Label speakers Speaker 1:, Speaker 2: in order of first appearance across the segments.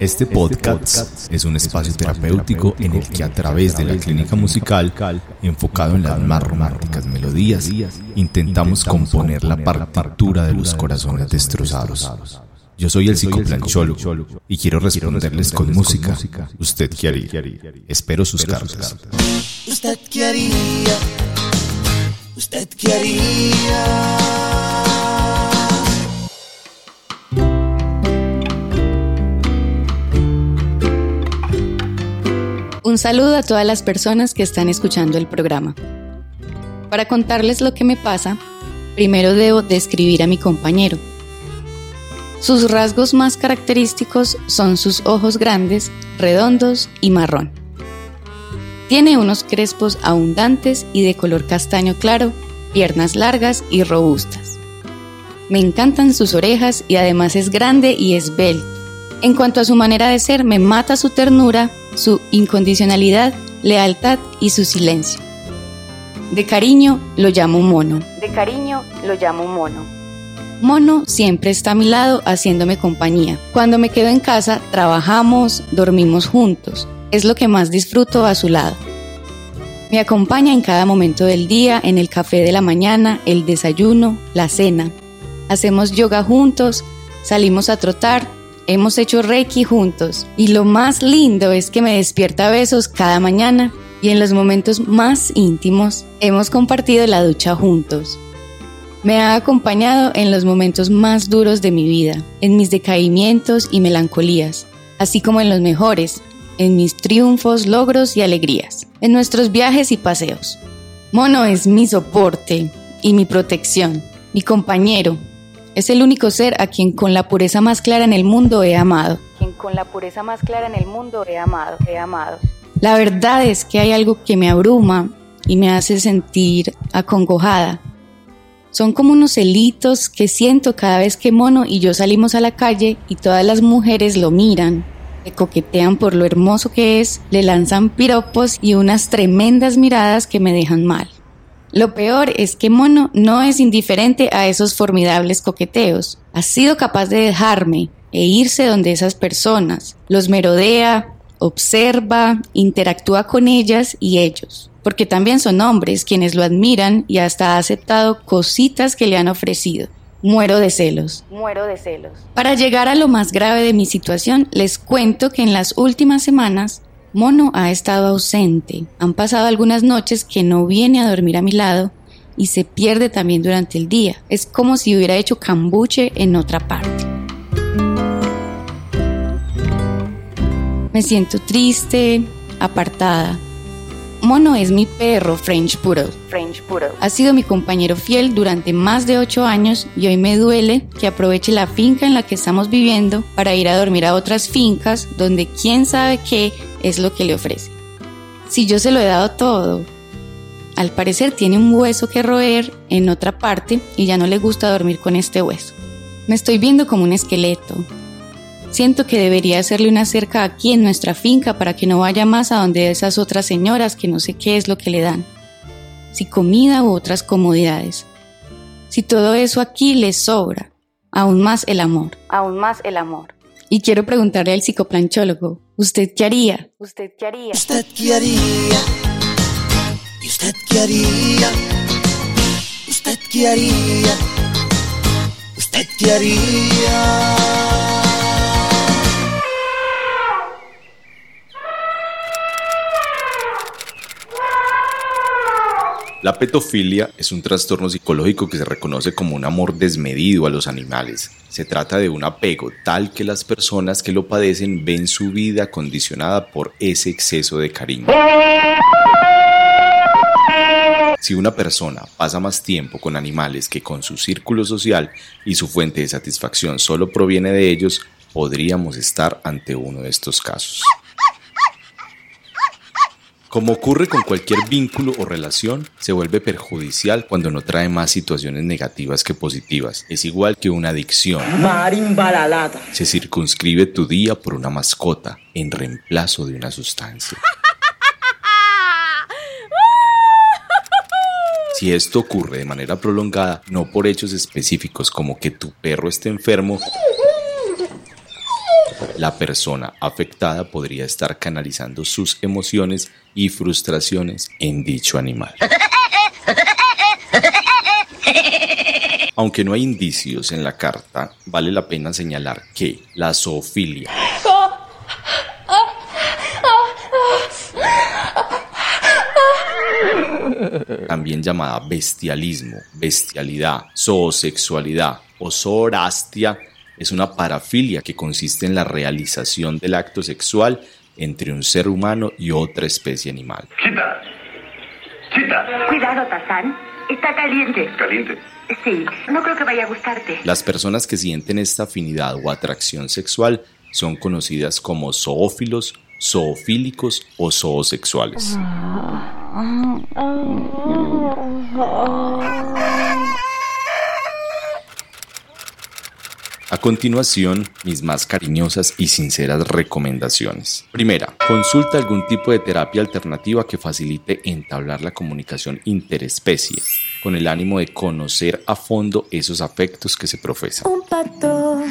Speaker 1: Este podcast es un espacio terapéutico en el que a través de la clínica musical, enfocado en las más románticas melodías, intentamos componer la partitura de los corazones destrozados. Yo soy el psicoplancholo y quiero responderles con música. ¿Usted qué haría? Espero sus cartas.
Speaker 2: ¿Usted qué haría? ¿Usted qué haría?
Speaker 3: Un saludo a todas las personas que están escuchando el programa. Para contarles lo que me pasa, primero debo describir a mi compañero. Sus rasgos más característicos son sus ojos grandes, redondos y marrón. Tiene unos crespos abundantes y de color castaño claro, piernas largas y robustas. Me encantan sus orejas y además es grande y esbelto. En cuanto a su manera de ser, me mata su ternura, su incondicionalidad, lealtad y su silencio. De cariño lo llamo mono.
Speaker 4: De cariño lo llamo mono.
Speaker 3: Mono siempre está a mi lado haciéndome compañía. Cuando me quedo en casa, trabajamos, dormimos juntos. Es lo que más disfruto a su lado. Me acompaña en cada momento del día, en el café de la mañana, el desayuno, la cena. Hacemos yoga juntos, salimos a trotar, hemos hecho reiki juntos. Y lo más lindo es que me despierta besos cada mañana y en los momentos más íntimos hemos compartido la ducha juntos. Me ha acompañado en los momentos más duros de mi vida, en mis decaimientos y melancolías, así como en los mejores, en mis triunfos, logros y alegrías, en nuestros viajes y paseos. Mono es mi soporte y mi protección, mi compañero. Es el único ser a quien con la pureza más clara en el mundo he amado.
Speaker 4: Quien con la pureza más clara en el mundo he amado, he amado.
Speaker 3: La verdad es que hay algo que me abruma y me hace sentir acongojada. Son como unos celitos que siento cada vez que Mono y yo salimos a la calle y todas las mujeres lo miran, le coquetean por lo hermoso que es, le lanzan piropos y unas tremendas miradas que me dejan mal. Lo peor es que Mono no es indiferente a esos formidables coqueteos. Ha sido capaz de dejarme e irse donde esas personas. Los merodea, observa, interactúa con ellas y ellos. Porque también son hombres quienes lo admiran y hasta ha aceptado cositas que le han ofrecido. Muero de celos.
Speaker 4: Muero de celos.
Speaker 3: Para llegar a lo más grave de mi situación, les cuento que en las últimas semanas Mono ha estado ausente. Han pasado algunas noches que no viene a dormir a mi lado y se pierde también durante el día. Es como si hubiera hecho cambuche en otra parte. Me siento triste, apartada. Mono es mi perro French Poodle.
Speaker 4: French Poodle.
Speaker 3: Ha sido mi compañero fiel durante más de ocho años y hoy me duele que aproveche la finca en la que estamos viviendo para ir a dormir a otras fincas donde quién sabe qué es lo que le ofrece. Si yo se lo he dado todo, al parecer tiene un hueso que roer en otra parte y ya no le gusta dormir con este hueso. Me estoy viendo como un esqueleto. Siento que debería hacerle una cerca aquí en nuestra finca para que no vaya más a donde esas otras señoras que no sé qué es lo que le dan. Si comida u otras comodidades. Si todo eso aquí le sobra, aún más el amor.
Speaker 4: Aún más el amor.
Speaker 3: Y quiero preguntarle al psicoplanchólogo, ¿usted qué haría?
Speaker 4: ¿Usted qué haría?
Speaker 2: ¿Usted qué haría? ¿Y usted qué haría? ¿Usted qué haría? ¿Usted qué haría?
Speaker 1: La petofilia es un trastorno psicológico que se reconoce como un amor desmedido a los animales. Se trata de un apego tal que las personas que lo padecen ven su vida condicionada por ese exceso de cariño. Si una persona pasa más tiempo con animales que con su círculo social y su fuente de satisfacción solo proviene de ellos, podríamos estar ante uno de estos casos. Como ocurre con cualquier vínculo o relación, se vuelve perjudicial cuando no trae más situaciones negativas que positivas. Es igual que una adicción. Se circunscribe tu día por una mascota en reemplazo de una sustancia. Si esto ocurre de manera prolongada, no por hechos específicos como que tu perro esté enfermo, la persona afectada podría estar canalizando sus emociones y frustraciones en dicho animal. Aunque no hay indicios en la carta, vale la pena señalar que la zoofilia también llamada bestialismo, bestialidad, zoosexualidad o zoorastia, es una parafilia que consiste en la realización del acto sexual entre un ser humano y otra especie animal.
Speaker 5: Chita. Chita.
Speaker 6: Cuidado, Tazán. Está caliente.
Speaker 5: Caliente.
Speaker 6: Sí, no creo que vaya a gustarte.
Speaker 1: Las personas que sienten esta afinidad o atracción sexual son conocidas como zoófilos, zoofílicos o zoosexuales. Continuación, mis más cariñosas y sinceras recomendaciones. Primera, consulta algún tipo de terapia alternativa que facilite entablar la comunicación interespecie, con el ánimo de conocer a fondo esos afectos que se profesan.
Speaker 7: Un pato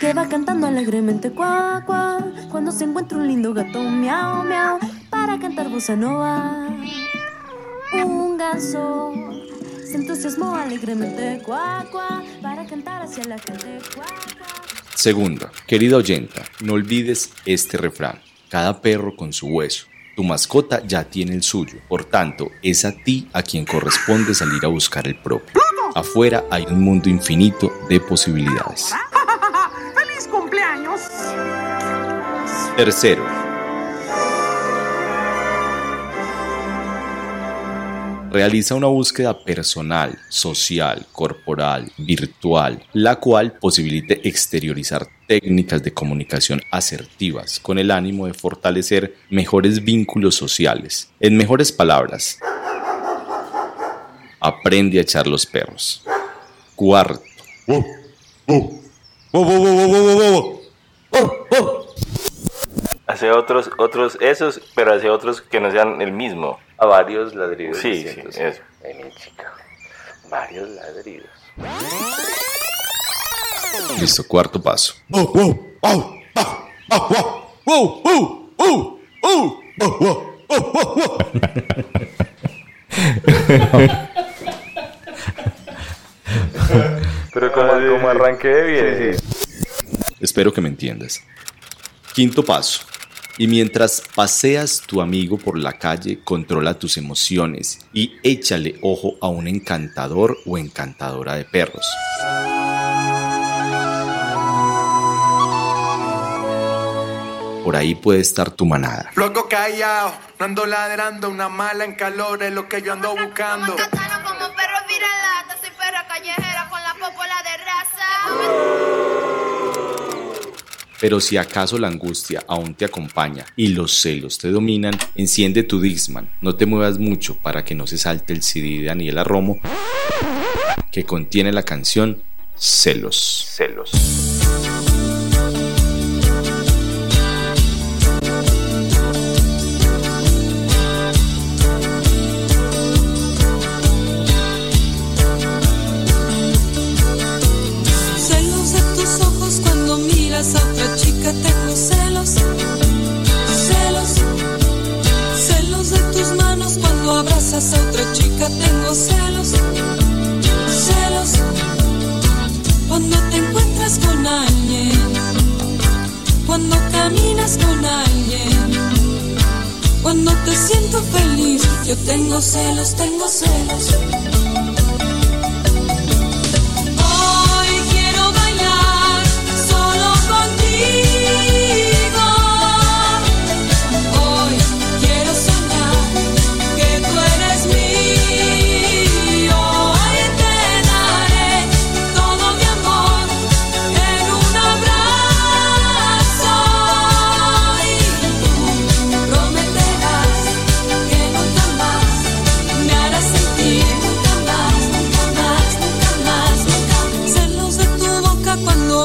Speaker 7: que va cantando alegremente cuá, cuá, cuando se encuentra un lindo gato miau, miau, para cantar bossa nova. Un ganso se entusiasmó alegremente cuá, cuá, para cantar hacia la gente cuá, cuá.
Speaker 1: Segunda, querida oyenta, no olvides este refrán. Cada perro con su hueso. Tu mascota ya tiene el suyo, por tanto, es a ti a quien corresponde salir a buscar el propio. Afuera hay un mundo infinito de posibilidades.
Speaker 6: ¡Feliz cumpleaños!
Speaker 1: Tercero, realiza una búsqueda personal, social, corporal, virtual, la cual posibilite exteriorizar técnicas de comunicación asertivas con el ánimo de fortalecer mejores vínculos sociales. En mejores palabras, aprende a echar los perros. Cuarto,
Speaker 8: Hace otros, otros, esos, pero hace otros que no sean el mismo.
Speaker 9: A varios ladridos.
Speaker 8: Sí, sí, eso.
Speaker 9: Ay, mi chica. Varios ladridos.
Speaker 1: listo, cuarto paso.
Speaker 9: Pero como, como arranque de bien.
Speaker 1: Espero que me entiendas. Quinto paso. Y mientras paseas tu amigo por la calle, controla tus emociones y échale ojo a un encantador o encantadora de perros. Por ahí puede estar tu manada.
Speaker 10: Loco callado, no ando ladrando, una mala en calor es lo que yo ando buscando.
Speaker 11: Catano como perro viralata, soy perra callejera con la popola de raza.
Speaker 1: Pero si acaso la angustia aún te acompaña y los celos te dominan, enciende tu Dixman. No te muevas mucho para que no se salte el CD de Daniela Romo que contiene la canción Celos.
Speaker 9: Celos.
Speaker 7: Tengo celos. Celos. Celos de tus manos cuando abrazas a otra chica, tengo celos. Celos. Cuando te encuentras con alguien. Cuando caminas con alguien. Cuando te siento feliz, yo tengo celos, tengo celos.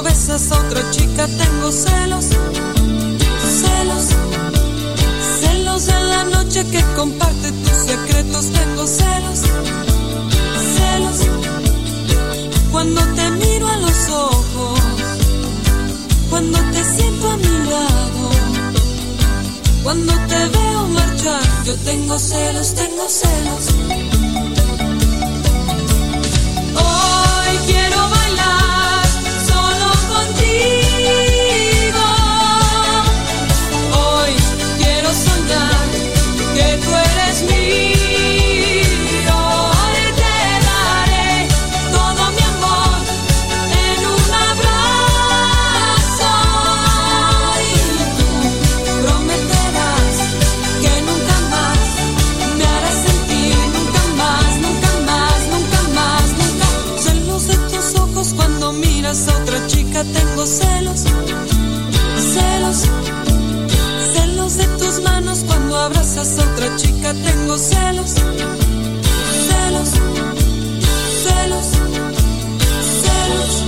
Speaker 7: Besas a otra chica tengo celos, celos, celos en la noche que comparte tus secretos, tengo celos, celos. Cuando te miro a los ojos, cuando te siento a mi lado, cuando te veo marchar, yo tengo celos, tengo celos. celos, celos, celos de tus manos cuando abrazas a otra chica. Tengo celos, celos, celos, celos.